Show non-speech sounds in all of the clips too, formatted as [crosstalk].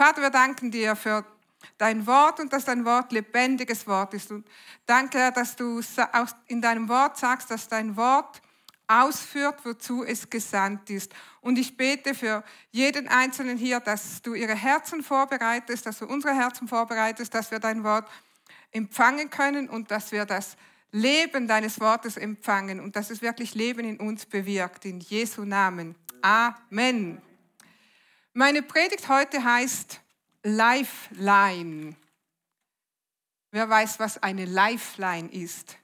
Vater, wir danken dir für dein Wort und dass dein Wort lebendiges Wort ist. Und danke, dass du in deinem Wort sagst, dass dein Wort ausführt, wozu es gesandt ist. Und ich bete für jeden Einzelnen hier, dass du ihre Herzen vorbereitest, dass du unsere Herzen vorbereitest, dass wir dein Wort empfangen können und dass wir das Leben deines Wortes empfangen und dass es wirklich Leben in uns bewirkt. In Jesu Namen. Amen. Meine Predigt heute heißt Lifeline. Wer weiß, was eine Lifeline ist?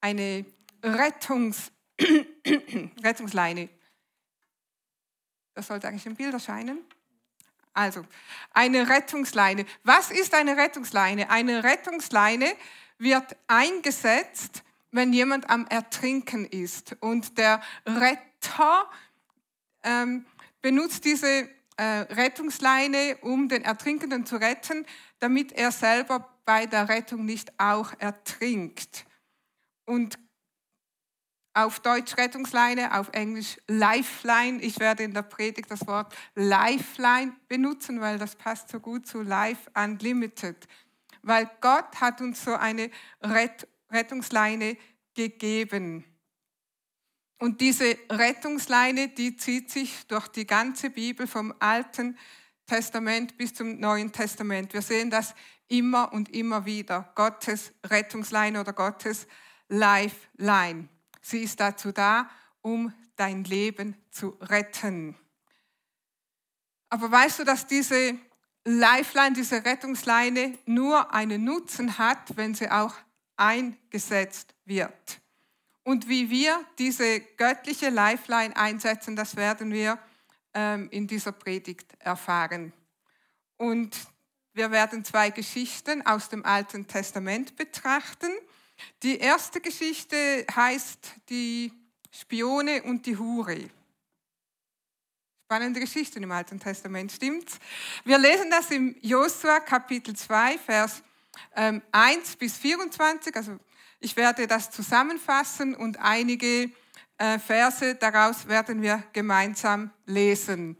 Eine Rettungs [coughs] Rettungsleine. Das sollte eigentlich im Bild erscheinen. Also, eine Rettungsleine. Was ist eine Rettungsleine? Eine Rettungsleine wird eingesetzt, wenn jemand am Ertrinken ist. Und der Retter ähm, benutzt diese äh, Rettungsleine, um den Ertrinkenden zu retten, damit er selber bei der Rettung nicht auch ertrinkt. Und auf Deutsch Rettungsleine, auf Englisch Lifeline. Ich werde in der Predigt das Wort Lifeline benutzen, weil das passt so gut zu Life Unlimited. Weil Gott hat uns so eine Rettungsleine gegeben. Und diese Rettungsleine, die zieht sich durch die ganze Bibel vom Alten Testament bis zum Neuen Testament. Wir sehen das immer und immer wieder. Gottes Rettungsleine oder Gottes Lifeline. Sie ist dazu da, um dein Leben zu retten. Aber weißt du, dass diese Lifeline, diese Rettungsleine nur einen Nutzen hat, wenn sie auch eingesetzt wird? Und wie wir diese göttliche Lifeline einsetzen, das werden wir ähm, in dieser Predigt erfahren. Und wir werden zwei Geschichten aus dem Alten Testament betrachten. Die erste Geschichte heißt die Spione und die Hure. Spannende Geschichte im Alten Testament, stimmt's? Wir lesen das im Josua Kapitel 2, Vers 1 ähm, bis 24. Also ich werde das zusammenfassen und einige äh, Verse daraus werden wir gemeinsam lesen.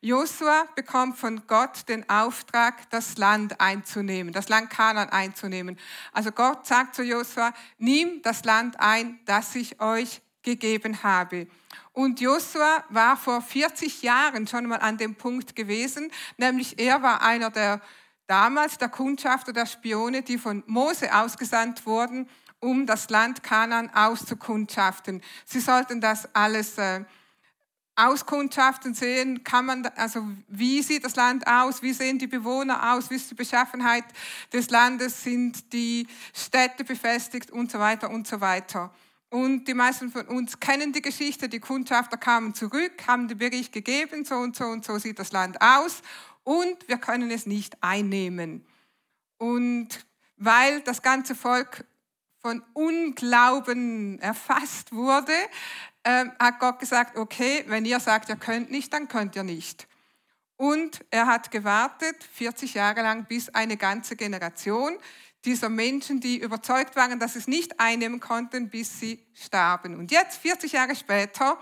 Josua bekommt von Gott den Auftrag, das Land einzunehmen, das Land Kanaan einzunehmen. Also Gott sagt zu Josua, nimm das Land ein, das ich euch gegeben habe. Und Josua war vor 40 Jahren schon mal an dem Punkt gewesen, nämlich er war einer der damals der Kundschafter, der Spione, die von Mose ausgesandt wurden, um das Land Kanaan auszukundschaften. Sie sollten das alles äh, auskundschaften, sehen, kann man, also wie sieht das Land aus, wie sehen die Bewohner aus, wie ist die Beschaffenheit des Landes, sind die Städte befestigt und so weiter und so weiter. Und die meisten von uns kennen die Geschichte, die Kundschafter kamen zurück, haben den Bericht gegeben, so und so und so sieht das Land aus und wir können es nicht einnehmen. Und weil das ganze Volk von Unglauben erfasst wurde, ähm, hat Gott gesagt, okay, wenn ihr sagt, ihr könnt nicht, dann könnt ihr nicht. Und er hat gewartet, 40 Jahre lang, bis eine ganze Generation dieser Menschen, die überzeugt waren, dass sie es nicht einnehmen konnten, bis sie starben. Und jetzt, 40 Jahre später,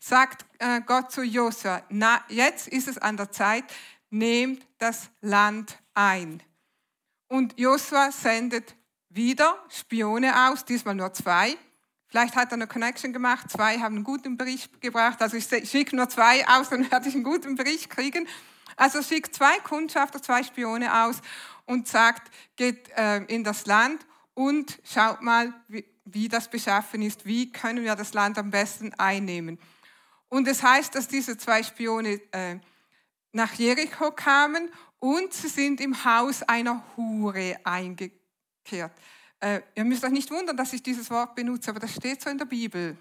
sagt äh, Gott zu Josua, na, jetzt ist es an der Zeit, nehmt das Land ein. Und Josua sendet wieder Spione aus, diesmal nur zwei. Vielleicht hat er eine Connection gemacht, zwei haben einen guten Bericht gebracht. Also ich schicke nur zwei aus, dann werde ich einen guten Bericht kriegen. Also schickt zwei Kundschafter, zwei Spione aus und sagt, geht äh, in das Land und schaut mal, wie, wie das beschaffen ist, wie können wir das Land am besten einnehmen. Und es heißt, dass diese zwei Spione äh, nach Jericho kamen und sie sind im Haus einer Hure eingekehrt. Äh, ihr müsst euch nicht wundern, dass ich dieses Wort benutze, aber das steht so in der Bibel.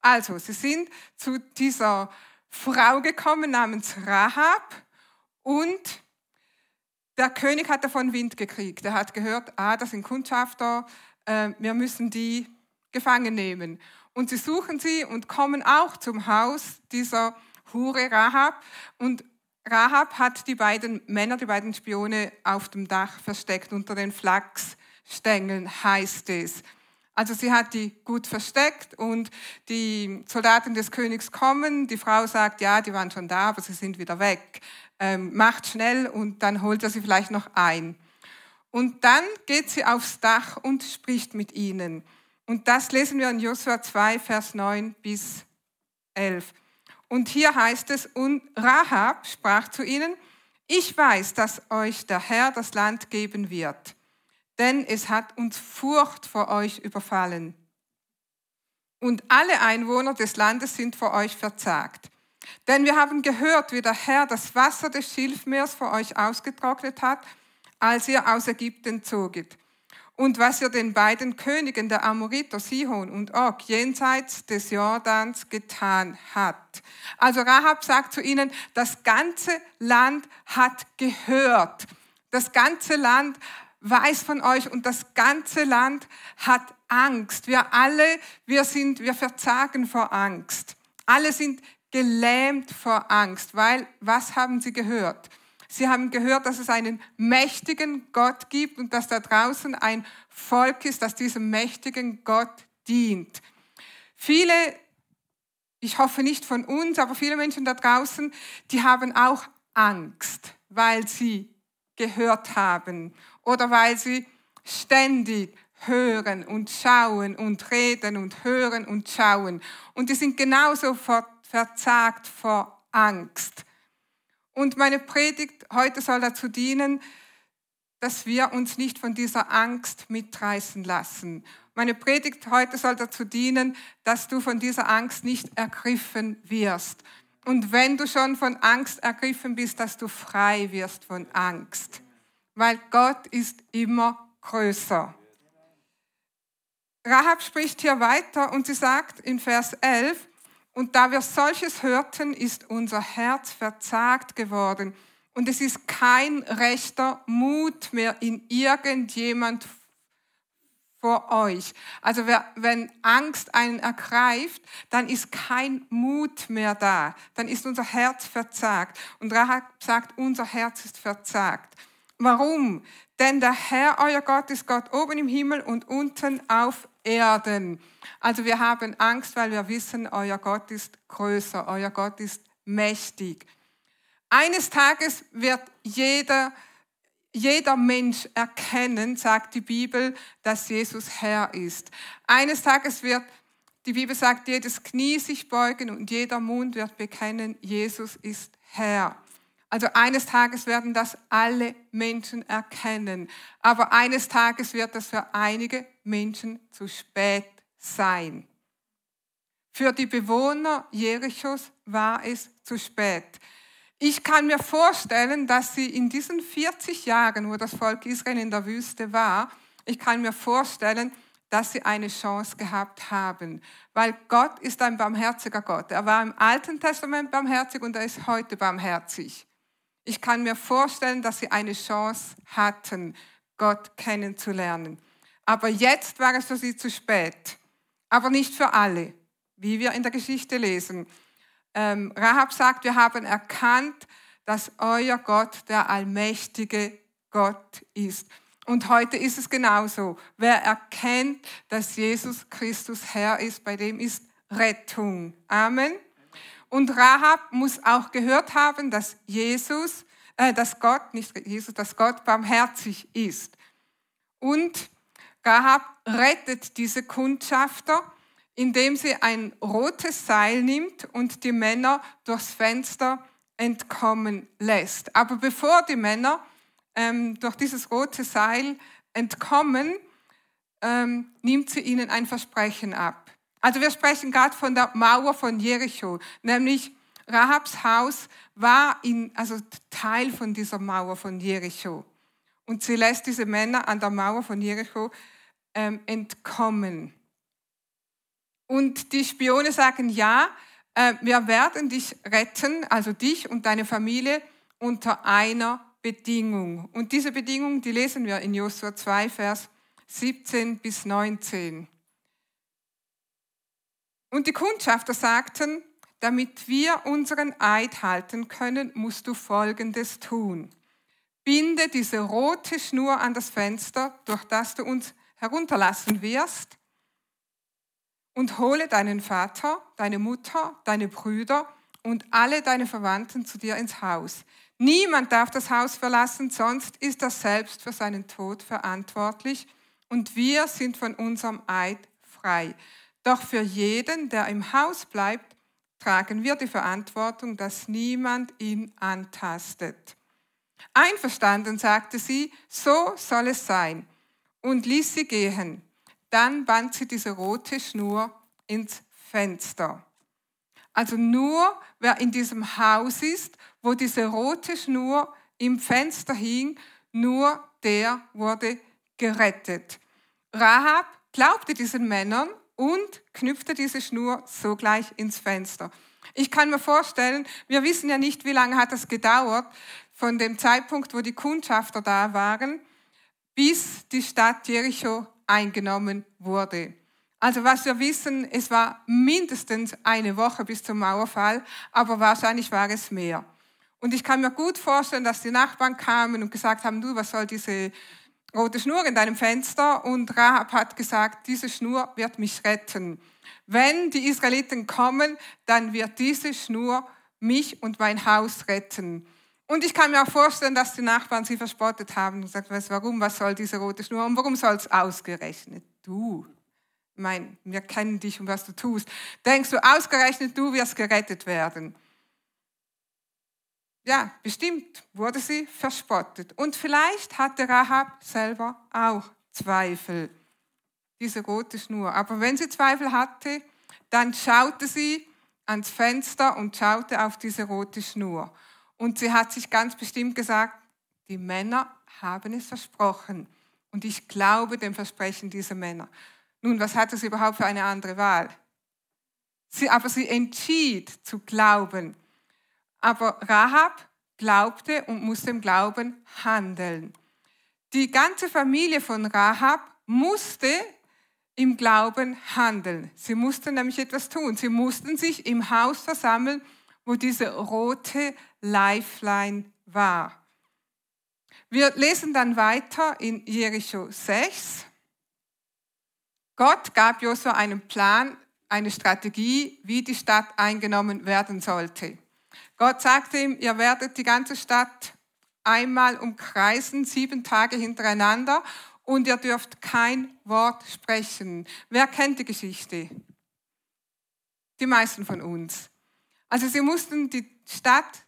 Also, sie sind zu dieser Frau gekommen namens Rahab und der König hat davon Wind gekriegt. Er hat gehört, ah, das sind Kundschafter, äh, wir müssen die gefangen nehmen. Und sie suchen sie und kommen auch zum Haus dieser Hure Rahab. Und Rahab hat die beiden Männer, die beiden Spione auf dem Dach versteckt unter den Flachs Stängeln heißt es. Also sie hat die gut versteckt und die Soldaten des Königs kommen. Die Frau sagt, ja, die waren schon da, aber sie sind wieder weg. ähm, macht schnell und dann holt er sie vielleicht noch ein. Und dann geht sie aufs Dach und spricht mit ihnen. Und das lesen wir in Josua 2, Vers 9 bis 11. Und hier heißt es, und Rahab sprach zu ihnen, ich weiß, dass euch der Herr das Land geben wird, denn es hat uns Furcht vor euch überfallen. Und alle Einwohner des Landes sind vor euch verzagt. Denn wir haben gehört, wie der Herr das Wasser des Schilfmeers vor euch ausgetrocknet hat, als ihr aus Ägypten zoget und was er den beiden Königen der Amoriter, Sihon und Og, jenseits des Jordans getan hat. Also Rahab sagt zu ihnen, das ganze Land hat gehört. Das ganze Land weiß von euch und das ganze Land hat Angst. Wir alle, wir sind, wir verzagen vor Angst. Alle sind gelähmt vor Angst, weil was haben sie gehört? Sie haben gehört, dass es einen mächtigen Gott gibt und dass da draußen ein Volk ist, das diesem mächtigen Gott dient. Viele, ich hoffe nicht von uns, aber viele Menschen da draußen, die haben auch Angst, weil sie gehört haben oder weil sie ständig hören und schauen und reden und hören und schauen. Und die sind genauso verzagt vor Angst. Und meine Predigt heute soll dazu dienen, dass wir uns nicht von dieser Angst mitreißen lassen. Meine Predigt heute soll dazu dienen, dass du von dieser Angst nicht ergriffen wirst. Und wenn du schon von Angst ergriffen bist, dass du frei wirst von Angst. Weil Gott ist immer größer. Rahab spricht hier weiter und sie sagt in Vers 11, und da wir solches hörten, ist unser Herz verzagt geworden. Und es ist kein rechter Mut mehr in irgendjemand vor euch. Also wenn Angst einen ergreift, dann ist kein Mut mehr da. Dann ist unser Herz verzagt. Und Rahab sagt, unser Herz ist verzagt. Warum? Denn der Herr, euer Gott, ist Gott oben im Himmel und unten auf Erden. Also wir haben Angst, weil wir wissen, euer Gott ist größer, euer Gott ist mächtig. Eines Tages wird jeder, jeder Mensch erkennen, sagt die Bibel, dass Jesus Herr ist. Eines Tages wird, die Bibel sagt, jedes Knie sich beugen und jeder Mund wird bekennen, Jesus ist Herr. Also eines Tages werden das alle Menschen erkennen. Aber eines Tages wird es für einige Menschen zu spät sein. Für die Bewohner Jerichos war es zu spät. Ich kann mir vorstellen, dass sie in diesen 40 Jahren, wo das Volk Israel in der Wüste war, ich kann mir vorstellen, dass sie eine Chance gehabt haben. Weil Gott ist ein barmherziger Gott. Er war im Alten Testament barmherzig und er ist heute barmherzig. Ich kann mir vorstellen, dass sie eine Chance hatten, Gott kennenzulernen. Aber jetzt war es für sie zu spät. Aber nicht für alle, wie wir in der Geschichte lesen. Ähm, Rahab sagt, wir haben erkannt, dass euer Gott der allmächtige Gott ist. Und heute ist es genauso. Wer erkennt, dass Jesus Christus Herr ist, bei dem ist Rettung. Amen. Und Rahab muss auch gehört haben, dass Jesus, äh, dass Gott, nicht Jesus, dass Gott barmherzig ist. Und Rahab rettet diese Kundschafter, indem sie ein rotes Seil nimmt und die Männer durchs Fenster entkommen lässt. Aber bevor die Männer ähm, durch dieses rote Seil entkommen, ähm, nimmt sie ihnen ein Versprechen ab. Also wir sprechen gerade von der Mauer von Jericho, nämlich Rahabs Haus war in, also Teil von dieser Mauer von Jericho. Und sie lässt diese Männer an der Mauer von Jericho ähm, entkommen. Und die Spione sagen, ja, äh, wir werden dich retten, also dich und deine Familie, unter einer Bedingung. Und diese Bedingung, die lesen wir in Josua 2, Vers 17 bis 19. Und die Kundschafter sagten, damit wir unseren Eid halten können, musst du Folgendes tun. Binde diese rote Schnur an das Fenster, durch das du uns herunterlassen wirst, und hole deinen Vater, deine Mutter, deine Brüder und alle deine Verwandten zu dir ins Haus. Niemand darf das Haus verlassen, sonst ist er selbst für seinen Tod verantwortlich und wir sind von unserem Eid frei. Doch für jeden, der im Haus bleibt, tragen wir die Verantwortung, dass niemand ihn antastet. Einverstanden, sagte sie, so soll es sein, und ließ sie gehen. Dann band sie diese rote Schnur ins Fenster. Also nur wer in diesem Haus ist, wo diese rote Schnur im Fenster hing, nur der wurde gerettet. Rahab glaubte diesen Männern und knüpfte diese Schnur sogleich ins Fenster. Ich kann mir vorstellen, wir wissen ja nicht, wie lange hat es gedauert von dem Zeitpunkt, wo die Kundschafter da waren, bis die Stadt Jericho eingenommen wurde. Also was wir wissen, es war mindestens eine Woche bis zum Mauerfall, aber wahrscheinlich war es mehr. Und ich kann mir gut vorstellen, dass die Nachbarn kamen und gesagt haben, du, was soll diese rote Schnur in deinem Fenster? Und Rahab hat gesagt, diese Schnur wird mich retten. Wenn die Israeliten kommen, dann wird diese Schnur mich und mein Haus retten. Und ich kann mir auch vorstellen, dass die Nachbarn sie verspottet haben und gesagt, weißt, warum, was soll diese rote Schnur und warum soll es ausgerechnet du? Ich meine, wir kennen dich und was du tust. Denkst du, ausgerechnet du wirst gerettet werden? Ja, bestimmt wurde sie verspottet. Und vielleicht hatte Rahab selber auch Zweifel, diese rote Schnur. Aber wenn sie Zweifel hatte, dann schaute sie ans Fenster und schaute auf diese rote Schnur. Und sie hat sich ganz bestimmt gesagt, die Männer haben es versprochen. Und ich glaube dem Versprechen dieser Männer. Nun, was hatte sie überhaupt für eine andere Wahl? Sie, aber sie entschied zu glauben. Aber Rahab glaubte und musste im Glauben handeln. Die ganze Familie von Rahab musste im Glauben handeln. Sie mussten nämlich etwas tun. Sie mussten sich im Haus versammeln, wo diese rote Lifeline war. Wir lesen dann weiter in Jericho 6. Gott gab Josua einen Plan, eine Strategie, wie die Stadt eingenommen werden sollte. Gott sagte ihm, ihr werdet die ganze Stadt einmal umkreisen, sieben Tage hintereinander, und ihr dürft kein Wort sprechen. Wer kennt die Geschichte? Die meisten von uns. Also sie mussten die Stadt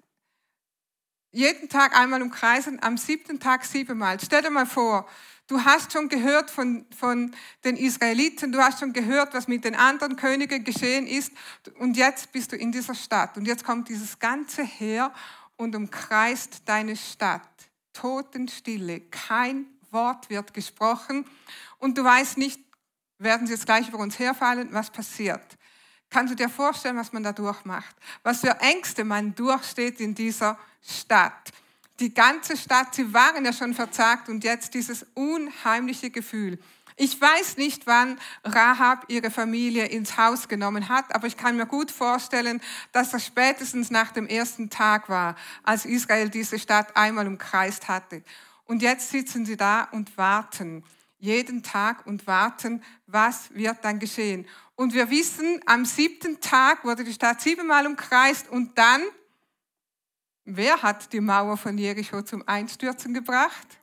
jeden Tag einmal umkreisen, am siebten Tag siebenmal. Stell dir mal vor, du hast schon gehört von, von den Israeliten, du hast schon gehört, was mit den anderen Königen geschehen ist und jetzt bist du in dieser Stadt und jetzt kommt dieses ganze Heer und umkreist deine Stadt. Totenstille, kein Wort wird gesprochen und du weißt nicht, werden sie jetzt gleich über uns herfallen, was passiert. Kannst du dir vorstellen, was man da durchmacht? Was für Ängste man durchsteht in dieser Stadt. Die ganze Stadt, sie waren ja schon verzagt und jetzt dieses unheimliche Gefühl. Ich weiß nicht, wann Rahab ihre Familie ins Haus genommen hat, aber ich kann mir gut vorstellen, dass das spätestens nach dem ersten Tag war, als Israel diese Stadt einmal umkreist hatte. Und jetzt sitzen sie da und warten, jeden Tag und warten, was wird dann geschehen. Und wir wissen, am siebten Tag wurde die Stadt siebenmal umkreist und dann, wer hat die Mauer von Jericho zum Einstürzen gebracht?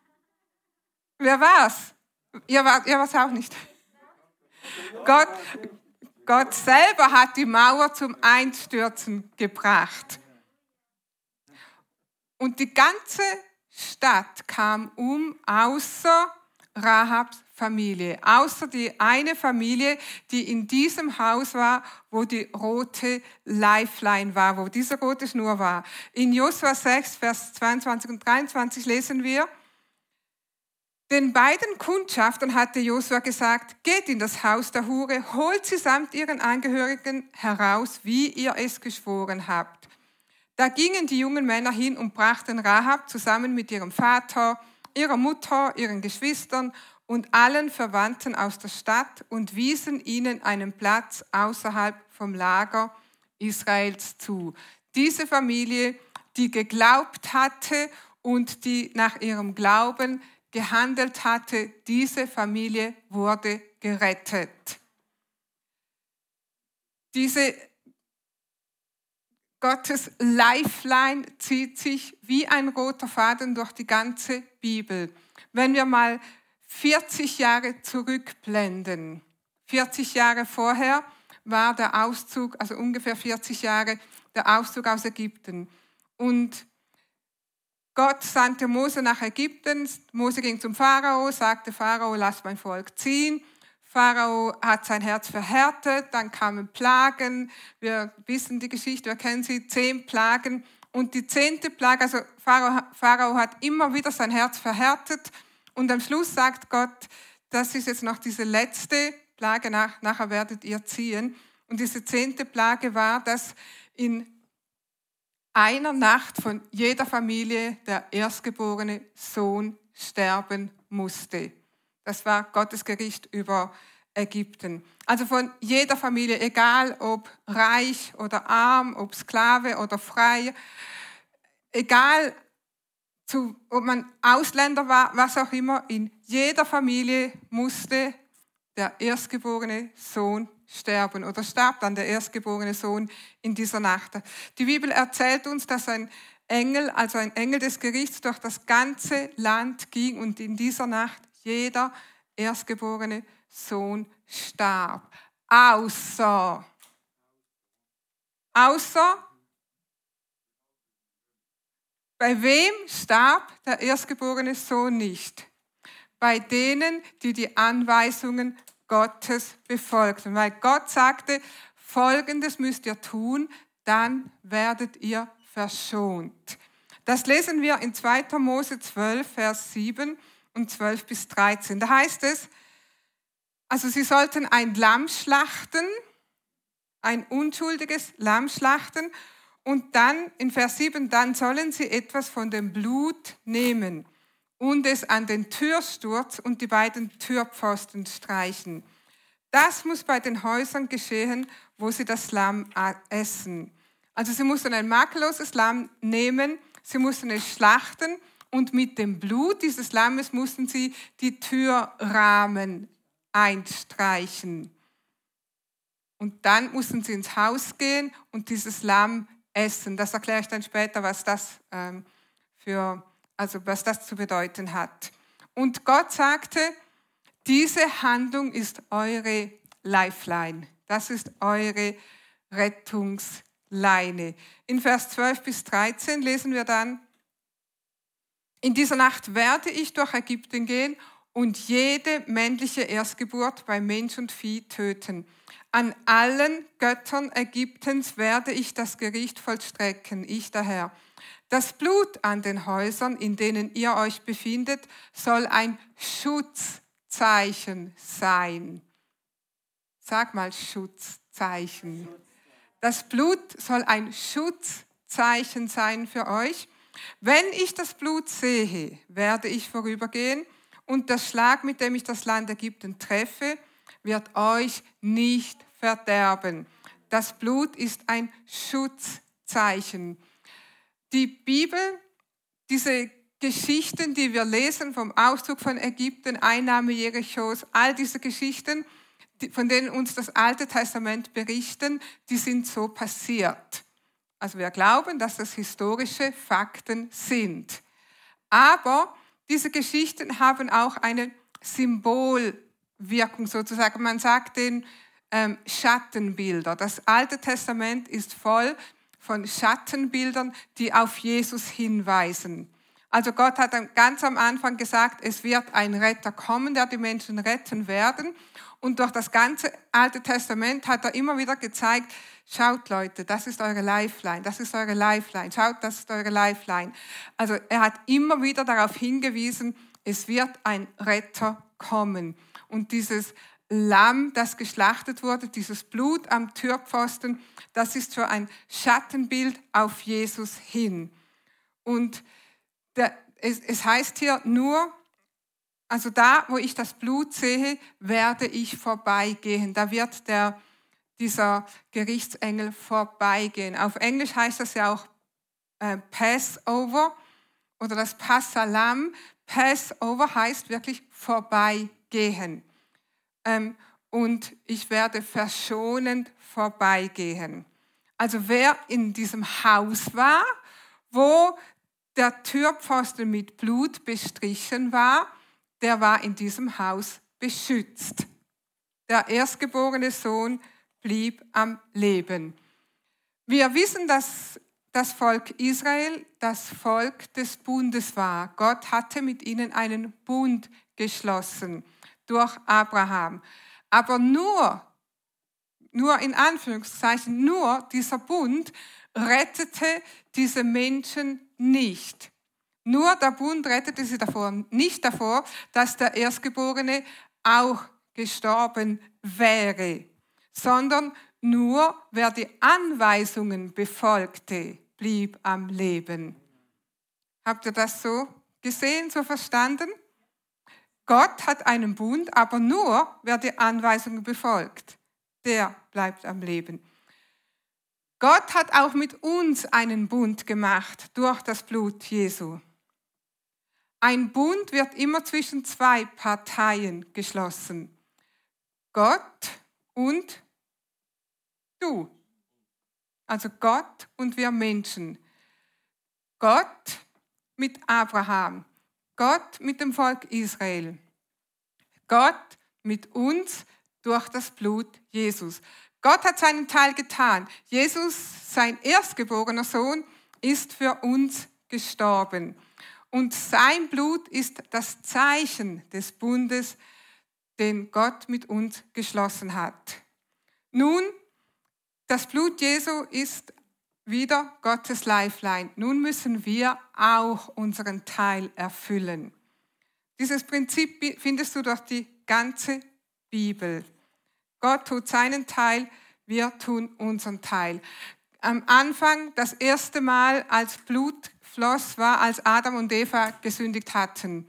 Wer war's? Ihr wart, ihr war's auch nicht. Gott, Gott selber hat die Mauer zum Einstürzen gebracht. Und die ganze Stadt kam um, außer Rahabs Familie, außer die eine Familie, die in diesem Haus war, wo die rote Lifeline war, wo diese rote Schnur war. In Josua 6, Vers 22 und 23 lesen wir, den beiden Kundschaftern hatte Josua gesagt, geht in das Haus der Hure, holt sie samt ihren Angehörigen heraus, wie ihr es geschworen habt. Da gingen die jungen Männer hin und brachten Rahab zusammen mit ihrem Vater, ihrer Mutter, ihren Geschwistern und allen Verwandten aus der Stadt und wiesen ihnen einen Platz außerhalb vom Lager Israels zu. Diese Familie, die geglaubt hatte und die nach ihrem Glauben gehandelt hatte, diese Familie wurde gerettet. Diese Gottes Lifeline zieht sich wie ein roter Faden durch die ganze Bibel. Wenn wir mal 40 Jahre zurückblenden, 40 Jahre vorher war der Auszug, also ungefähr 40 Jahre, der Auszug aus Ägypten. Und Gott sandte Mose nach Ägypten. Mose ging zum Pharao, sagte Pharao, lass mein Volk ziehen. Pharao hat sein Herz verhärtet, dann kamen Plagen. Wir wissen die Geschichte, wir kennen sie, zehn Plagen. Und die zehnte Plage, also Pharao, Pharao hat immer wieder sein Herz verhärtet. Und am Schluss sagt Gott, das ist jetzt noch diese letzte Plage, nach, nachher werdet ihr ziehen. Und diese zehnte Plage war, dass in einer Nacht von jeder Familie der erstgeborene Sohn sterben musste. Das war Gottes Gericht über Ägypten. Also von jeder Familie, egal ob reich oder arm, ob Sklave oder frei, egal zu, ob man Ausländer war, was auch immer, in jeder Familie musste der erstgeborene Sohn sterben oder starb dann der erstgeborene Sohn in dieser Nacht. Die Bibel erzählt uns, dass ein Engel, also ein Engel des Gerichts, durch das ganze Land ging und in dieser Nacht jeder erstgeborene Sohn starb. Außer, außer, bei wem starb der erstgeborene Sohn nicht? Bei denen, die die Anweisungen Gottes befolgten. Weil Gott sagte, Folgendes müsst ihr tun, dann werdet ihr verschont. Das lesen wir in 2. Mose 12, Vers 7 und 12 bis 13. Da heißt es, also sie sollten ein Lamm schlachten, ein unschuldiges Lamm schlachten und dann in Vers 7, dann sollen sie etwas von dem Blut nehmen und es an den Türsturz und die beiden Türpfosten streichen. Das muss bei den Häusern geschehen, wo sie das Lamm essen. Also sie mussten ein makelloses Lamm nehmen, sie mussten es schlachten und mit dem Blut dieses Lammes mussten sie die Türrahmen einstreichen. Und dann mussten sie ins Haus gehen und dieses Lamm essen. Das erkläre ich dann später, was das ähm, für, also was das zu bedeuten hat. Und Gott sagte, diese Handlung ist eure Lifeline. Das ist eure Rettungsleine. In Vers 12 bis 13 lesen wir dann, in dieser Nacht werde ich durch Ägypten gehen und jede männliche Erstgeburt bei Mensch und Vieh töten. An allen Göttern Ägyptens werde ich das Gericht vollstrecken, ich der Herr. Das Blut an den Häusern, in denen ihr euch befindet, soll ein Schutzzeichen sein. Sag mal Schutzzeichen. Das Blut soll ein Schutzzeichen sein für euch. Wenn ich das Blut sehe, werde ich vorübergehen und der Schlag, mit dem ich das Land Ägypten treffe, wird euch nicht verderben. Das Blut ist ein Schutzzeichen. Die Bibel, diese Geschichten, die wir lesen vom Auszug von Ägypten, Einnahme Jerichos, all diese Geschichten, von denen uns das Alte Testament berichten, die sind so passiert. Also wir glauben, dass das historische Fakten sind. Aber diese Geschichten haben auch eine Symbolwirkung sozusagen. Man sagt den ähm, Schattenbilder. Das Alte Testament ist voll von Schattenbildern, die auf Jesus hinweisen. Also Gott hat ganz am Anfang gesagt, es wird ein Retter kommen, der die Menschen retten werden. Und durch das ganze Alte Testament hat er immer wieder gezeigt, schaut Leute, das ist eure Lifeline, das ist eure Lifeline, schaut, das ist eure Lifeline. Also er hat immer wieder darauf hingewiesen, es wird ein Retter kommen. Und dieses Lamm, das geschlachtet wurde, dieses Blut am Türpfosten, das ist für ein Schattenbild auf Jesus hin. Und der, es, es heißt hier nur, also da, wo ich das Blut sehe, werde ich vorbeigehen. Da wird der, dieser Gerichtsengel vorbeigehen. Auf Englisch heißt das ja auch äh, Passover oder das Passalam. Passover heißt wirklich vorbeigehen. Ähm, und ich werde verschonend vorbeigehen. Also wer in diesem Haus war, wo der Türpfosten mit Blut bestrichen war, der war in diesem Haus beschützt. Der erstgeborene Sohn blieb am Leben. Wir wissen, dass das Volk Israel das Volk des Bundes war. Gott hatte mit ihnen einen Bund geschlossen durch Abraham. Aber nur, nur in Anführungszeichen, nur dieser Bund rettete diese Menschen nicht. Nur der Bund rettete sie davor, nicht davor, dass der Erstgeborene auch gestorben wäre, sondern nur wer die Anweisungen befolgte, blieb am Leben. Habt ihr das so gesehen, so verstanden? Gott hat einen Bund, aber nur wer die Anweisungen befolgt, der bleibt am Leben. Gott hat auch mit uns einen Bund gemacht durch das Blut Jesu. Ein Bund wird immer zwischen zwei Parteien geschlossen. Gott und du. Also Gott und wir Menschen. Gott mit Abraham. Gott mit dem Volk Israel. Gott mit uns durch das Blut Jesus. Gott hat seinen Teil getan. Jesus, sein erstgeborener Sohn, ist für uns gestorben. Und sein Blut ist das Zeichen des Bundes, den Gott mit uns geschlossen hat. Nun, das Blut Jesu ist wieder Gottes Lifeline. Nun müssen wir auch unseren Teil erfüllen. Dieses Prinzip findest du durch die ganze Bibel. Gott tut seinen Teil, wir tun unseren Teil. Am Anfang, das erste Mal, als Blut floss, war, als Adam und Eva gesündigt hatten.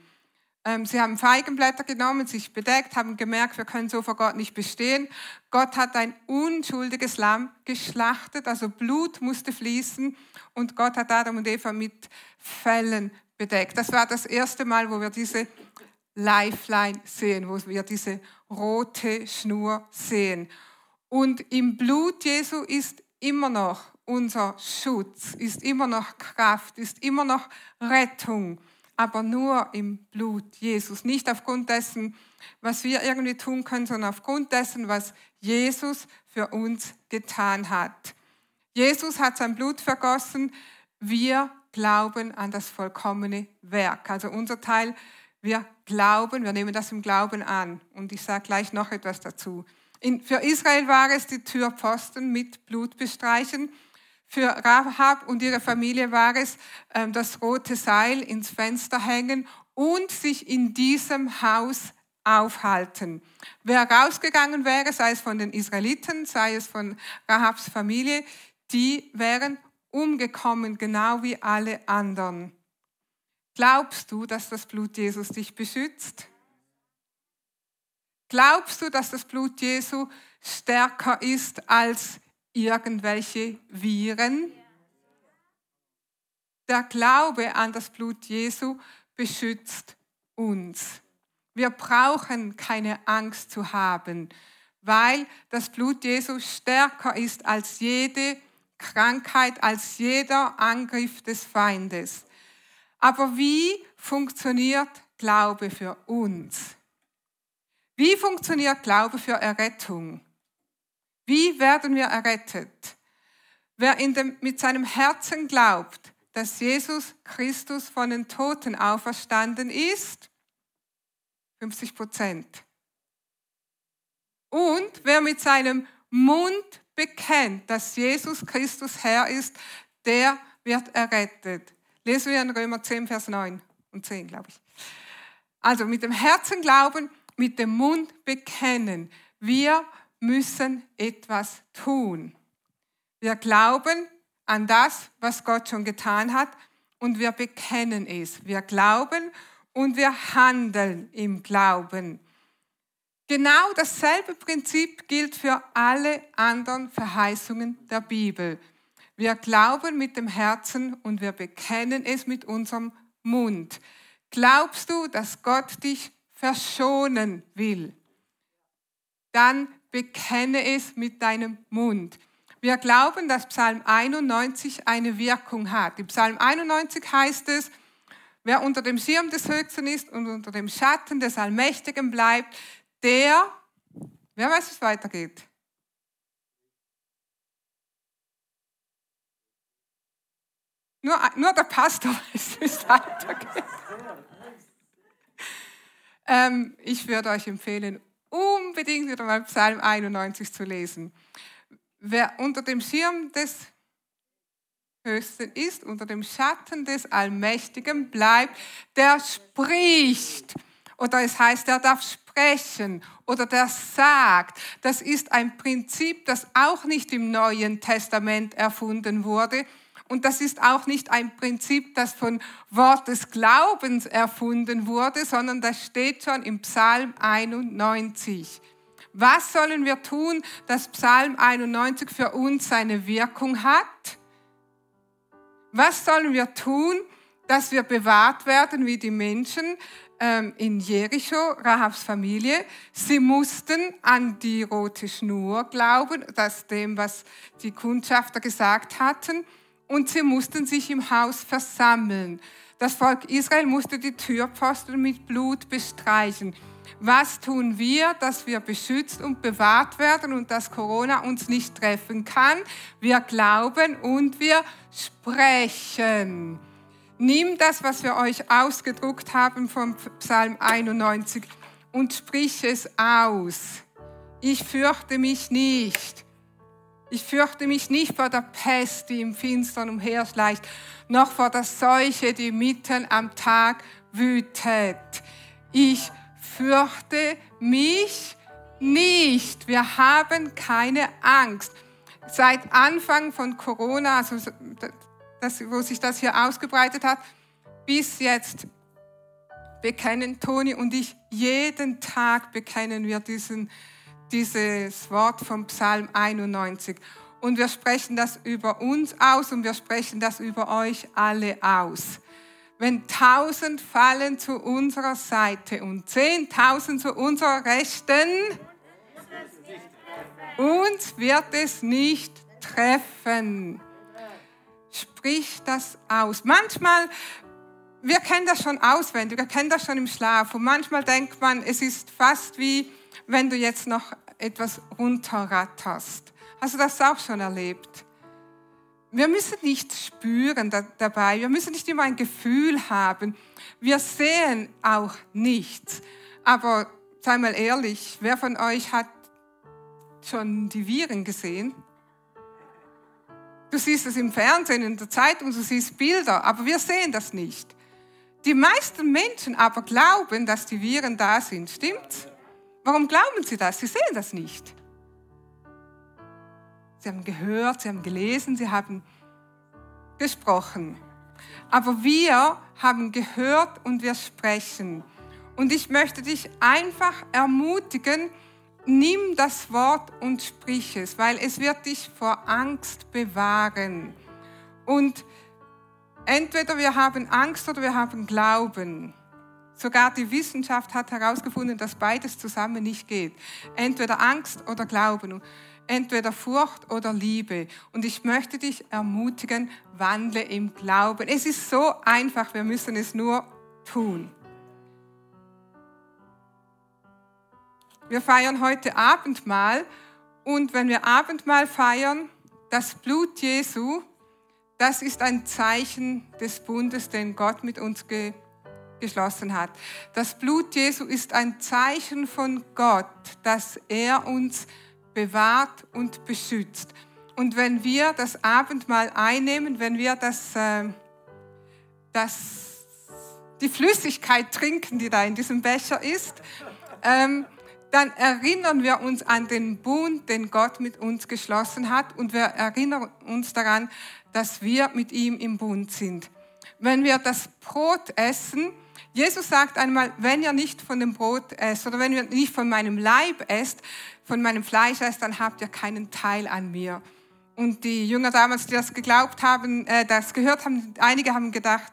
Ähm, sie haben Feigenblätter genommen, sich bedeckt, haben gemerkt, wir können so vor Gott nicht bestehen. Gott hat ein unschuldiges Lamm geschlachtet, also Blut musste fließen und Gott hat Adam und Eva mit Fellen bedeckt. Das war das erste Mal, wo wir diese Lifeline sehen, wo wir diese rote Schnur sehen. Und im Blut Jesu ist immer noch unser Schutz, ist immer noch Kraft, ist immer noch Rettung, aber nur im Blut Jesus. Nicht aufgrund dessen, was wir irgendwie tun können, sondern aufgrund dessen, was Jesus für uns getan hat. Jesus hat sein Blut vergossen. Wir glauben an das vollkommene Werk. Also unser Teil wir glauben, wir nehmen das im Glauben an. Und ich sage gleich noch etwas dazu. In, für Israel war es die Türpfosten mit Blut bestreichen. Für Rahab und ihre Familie war es äh, das rote Seil ins Fenster hängen und sich in diesem Haus aufhalten. Wer rausgegangen wäre, sei es von den Israeliten, sei es von Rahabs Familie, die wären umgekommen, genau wie alle anderen. Glaubst du, dass das Blut Jesus dich beschützt? Glaubst du, dass das Blut Jesu stärker ist als irgendwelche Viren? Der Glaube an das Blut Jesu beschützt uns. Wir brauchen keine Angst zu haben, weil das Blut Jesu stärker ist als jede Krankheit, als jeder Angriff des Feindes. Aber wie funktioniert Glaube für uns? Wie funktioniert Glaube für Errettung? Wie werden wir errettet? Wer dem, mit seinem Herzen glaubt, dass Jesus Christus von den Toten auferstanden ist, 50 Prozent. Und wer mit seinem Mund bekennt, dass Jesus Christus Herr ist, der wird errettet. Lesen wir in Römer 10, Vers 9 und 10, glaube ich. Also mit dem Herzen glauben, mit dem Mund bekennen. Wir müssen etwas tun. Wir glauben an das, was Gott schon getan hat und wir bekennen es. Wir glauben und wir handeln im Glauben. Genau dasselbe Prinzip gilt für alle anderen Verheißungen der Bibel. Wir glauben mit dem Herzen und wir bekennen es mit unserem Mund. Glaubst du, dass Gott dich verschonen will? Dann bekenne es mit deinem Mund. Wir glauben, dass Psalm 91 eine Wirkung hat. In Psalm 91 heißt es, wer unter dem Schirm des Höchsten ist und unter dem Schatten des Allmächtigen bleibt, der, wer weiß, wie es weitergeht? Nur, nur der Pastor [laughs] weiß, wie es weitergeht. Ähm, ich würde euch empfehlen, unbedingt wieder mal Psalm 91 zu lesen. Wer unter dem Schirm des Höchsten ist, unter dem Schatten des Allmächtigen bleibt, der spricht. Oder es heißt, der darf sprechen oder der sagt. Das ist ein Prinzip, das auch nicht im Neuen Testament erfunden wurde, und das ist auch nicht ein Prinzip, das von Wort des Glaubens erfunden wurde, sondern das steht schon im Psalm 91. Was sollen wir tun, dass Psalm 91 für uns seine Wirkung hat? Was sollen wir tun, dass wir bewahrt werden wie die Menschen ähm, in Jericho, Rahabs Familie? Sie mussten an die rote Schnur glauben, das dem, was die Kundschafter gesagt hatten und sie mussten sich im Haus versammeln. Das Volk Israel musste die Türpfosten mit Blut bestreichen. Was tun wir, dass wir beschützt und bewahrt werden und dass Corona uns nicht treffen kann? Wir glauben und wir sprechen. Nimm das, was wir euch ausgedruckt haben vom Psalm 91 und sprich es aus. Ich fürchte mich nicht. Ich fürchte mich nicht vor der Pest, die im Finstern umherschleicht, noch vor der Seuche, die mitten am Tag wütet. Ich fürchte mich nicht. Wir haben keine Angst. Seit Anfang von Corona, also das, wo sich das hier ausgebreitet hat, bis jetzt bekennen Toni und ich jeden Tag bekennen wir diesen dieses Wort vom Psalm 91. Und wir sprechen das über uns aus und wir sprechen das über euch alle aus. Wenn tausend fallen zu unserer Seite und zehntausend zu unserer Rechten, uns wird es nicht treffen. Sprich das aus. Manchmal, wir kennen das schon auswendig, wir kennen das schon im Schlaf und manchmal denkt man, es ist fast wie, wenn du jetzt noch etwas runterratterst. Hast du das auch schon erlebt? Wir müssen nicht spüren da, dabei, wir müssen nicht immer ein Gefühl haben. Wir sehen auch nichts. Aber sei mal ehrlich, wer von euch hat schon die Viren gesehen? Du siehst es im Fernsehen, in der Zeitung, du siehst Bilder, aber wir sehen das nicht. Die meisten Menschen aber glauben, dass die Viren da sind, stimmt's? Warum glauben sie das? Sie sehen das nicht. Sie haben gehört, sie haben gelesen, sie haben gesprochen. Aber wir haben gehört und wir sprechen. Und ich möchte dich einfach ermutigen, nimm das Wort und sprich es, weil es wird dich vor Angst bewahren. Und entweder wir haben Angst oder wir haben Glauben. Sogar die Wissenschaft hat herausgefunden, dass beides zusammen nicht geht. Entweder Angst oder Glauben, entweder Furcht oder Liebe. Und ich möchte dich ermutigen, wandle im Glauben. Es ist so einfach, wir müssen es nur tun. Wir feiern heute Abendmahl und wenn wir Abendmahl feiern, das Blut Jesu, das ist ein Zeichen des Bundes, den Gott mit uns ge geschlossen hat. Das Blut Jesu ist ein Zeichen von Gott, dass er uns bewahrt und beschützt. Und wenn wir das Abendmahl einnehmen, wenn wir das, äh, das, die Flüssigkeit trinken, die da in diesem Becher ist, ähm, dann erinnern wir uns an den Bund, den Gott mit uns geschlossen hat und wir erinnern uns daran, dass wir mit ihm im Bund sind. Wenn wir das Brot essen, Jesus sagt einmal, wenn ihr nicht von dem Brot esst oder wenn ihr nicht von meinem Leib esst, von meinem Fleisch esst, dann habt ihr keinen Teil an mir. Und die Jünger damals, die das geglaubt haben, äh, das gehört haben, einige haben gedacht,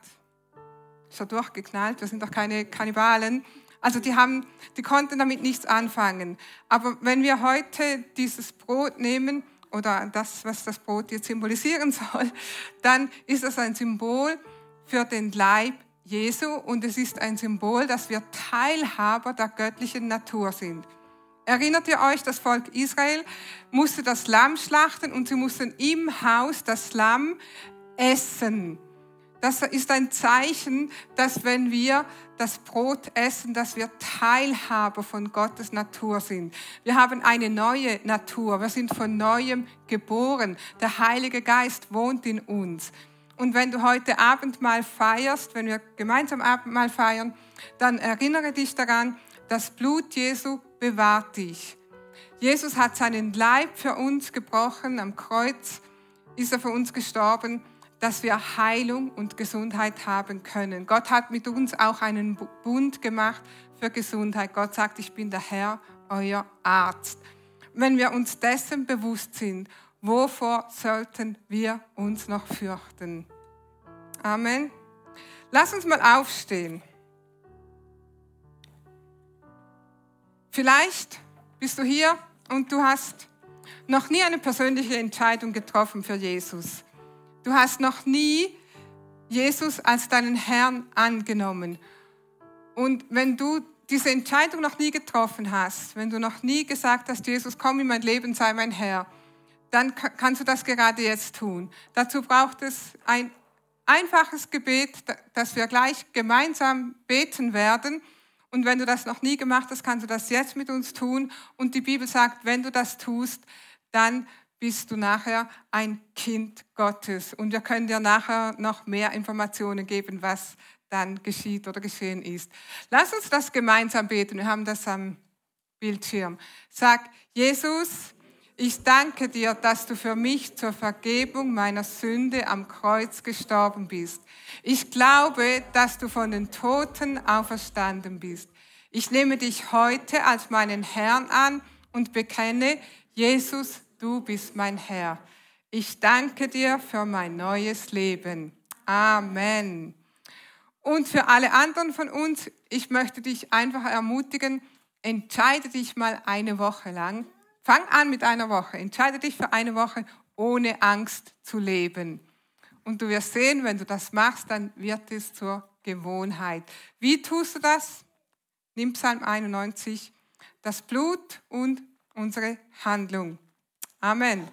so durchgeknallt, wir sind doch keine Kannibalen. Also die haben, die konnten damit nichts anfangen. Aber wenn wir heute dieses Brot nehmen oder das, was das Brot jetzt symbolisieren [laughs] soll, dann ist es ein Symbol für den Leib Jesu und es ist ein Symbol, dass wir Teilhaber der göttlichen Natur sind. Erinnert ihr euch, das Volk Israel musste das Lamm schlachten und sie mussten im Haus das Lamm essen. Das ist ein Zeichen, dass wenn wir das Brot essen, dass wir Teilhaber von Gottes Natur sind. Wir haben eine neue Natur. Wir sind von neuem geboren. Der Heilige Geist wohnt in uns. Und wenn du heute Abendmahl feierst, wenn wir gemeinsam Abendmahl feiern, dann erinnere dich daran, das Blut Jesu bewahrt dich. Jesus hat seinen Leib für uns gebrochen, am Kreuz ist er für uns gestorben, dass wir Heilung und Gesundheit haben können. Gott hat mit uns auch einen Bund gemacht für Gesundheit. Gott sagt, ich bin der Herr, euer Arzt. Wenn wir uns dessen bewusst sind, wovor sollten wir uns noch fürchten? Amen. Lass uns mal aufstehen. Vielleicht bist du hier und du hast noch nie eine persönliche Entscheidung getroffen für Jesus. Du hast noch nie Jesus als deinen Herrn angenommen. Und wenn du diese Entscheidung noch nie getroffen hast, wenn du noch nie gesagt hast, Jesus, komm in mein Leben, sei mein Herr, dann kannst du das gerade jetzt tun. Dazu braucht es ein einfaches Gebet, das wir gleich gemeinsam beten werden. Und wenn du das noch nie gemacht hast, kannst du das jetzt mit uns tun. Und die Bibel sagt, wenn du das tust, dann bist du nachher ein Kind Gottes. Und wir können dir nachher noch mehr Informationen geben, was dann geschieht oder geschehen ist. Lass uns das gemeinsam beten. Wir haben das am Bildschirm. Sag, Jesus, ich danke dir, dass du für mich zur Vergebung meiner Sünde am Kreuz gestorben bist. Ich glaube, dass du von den Toten auferstanden bist. Ich nehme dich heute als meinen Herrn an und bekenne, Jesus, du bist mein Herr. Ich danke dir für mein neues Leben. Amen. Und für alle anderen von uns, ich möchte dich einfach ermutigen, entscheide dich mal eine Woche lang Fang an mit einer Woche. Entscheide dich für eine Woche, ohne Angst zu leben. Und du wirst sehen, wenn du das machst, dann wird es zur Gewohnheit. Wie tust du das? Nimm Psalm 91, das Blut und unsere Handlung. Amen.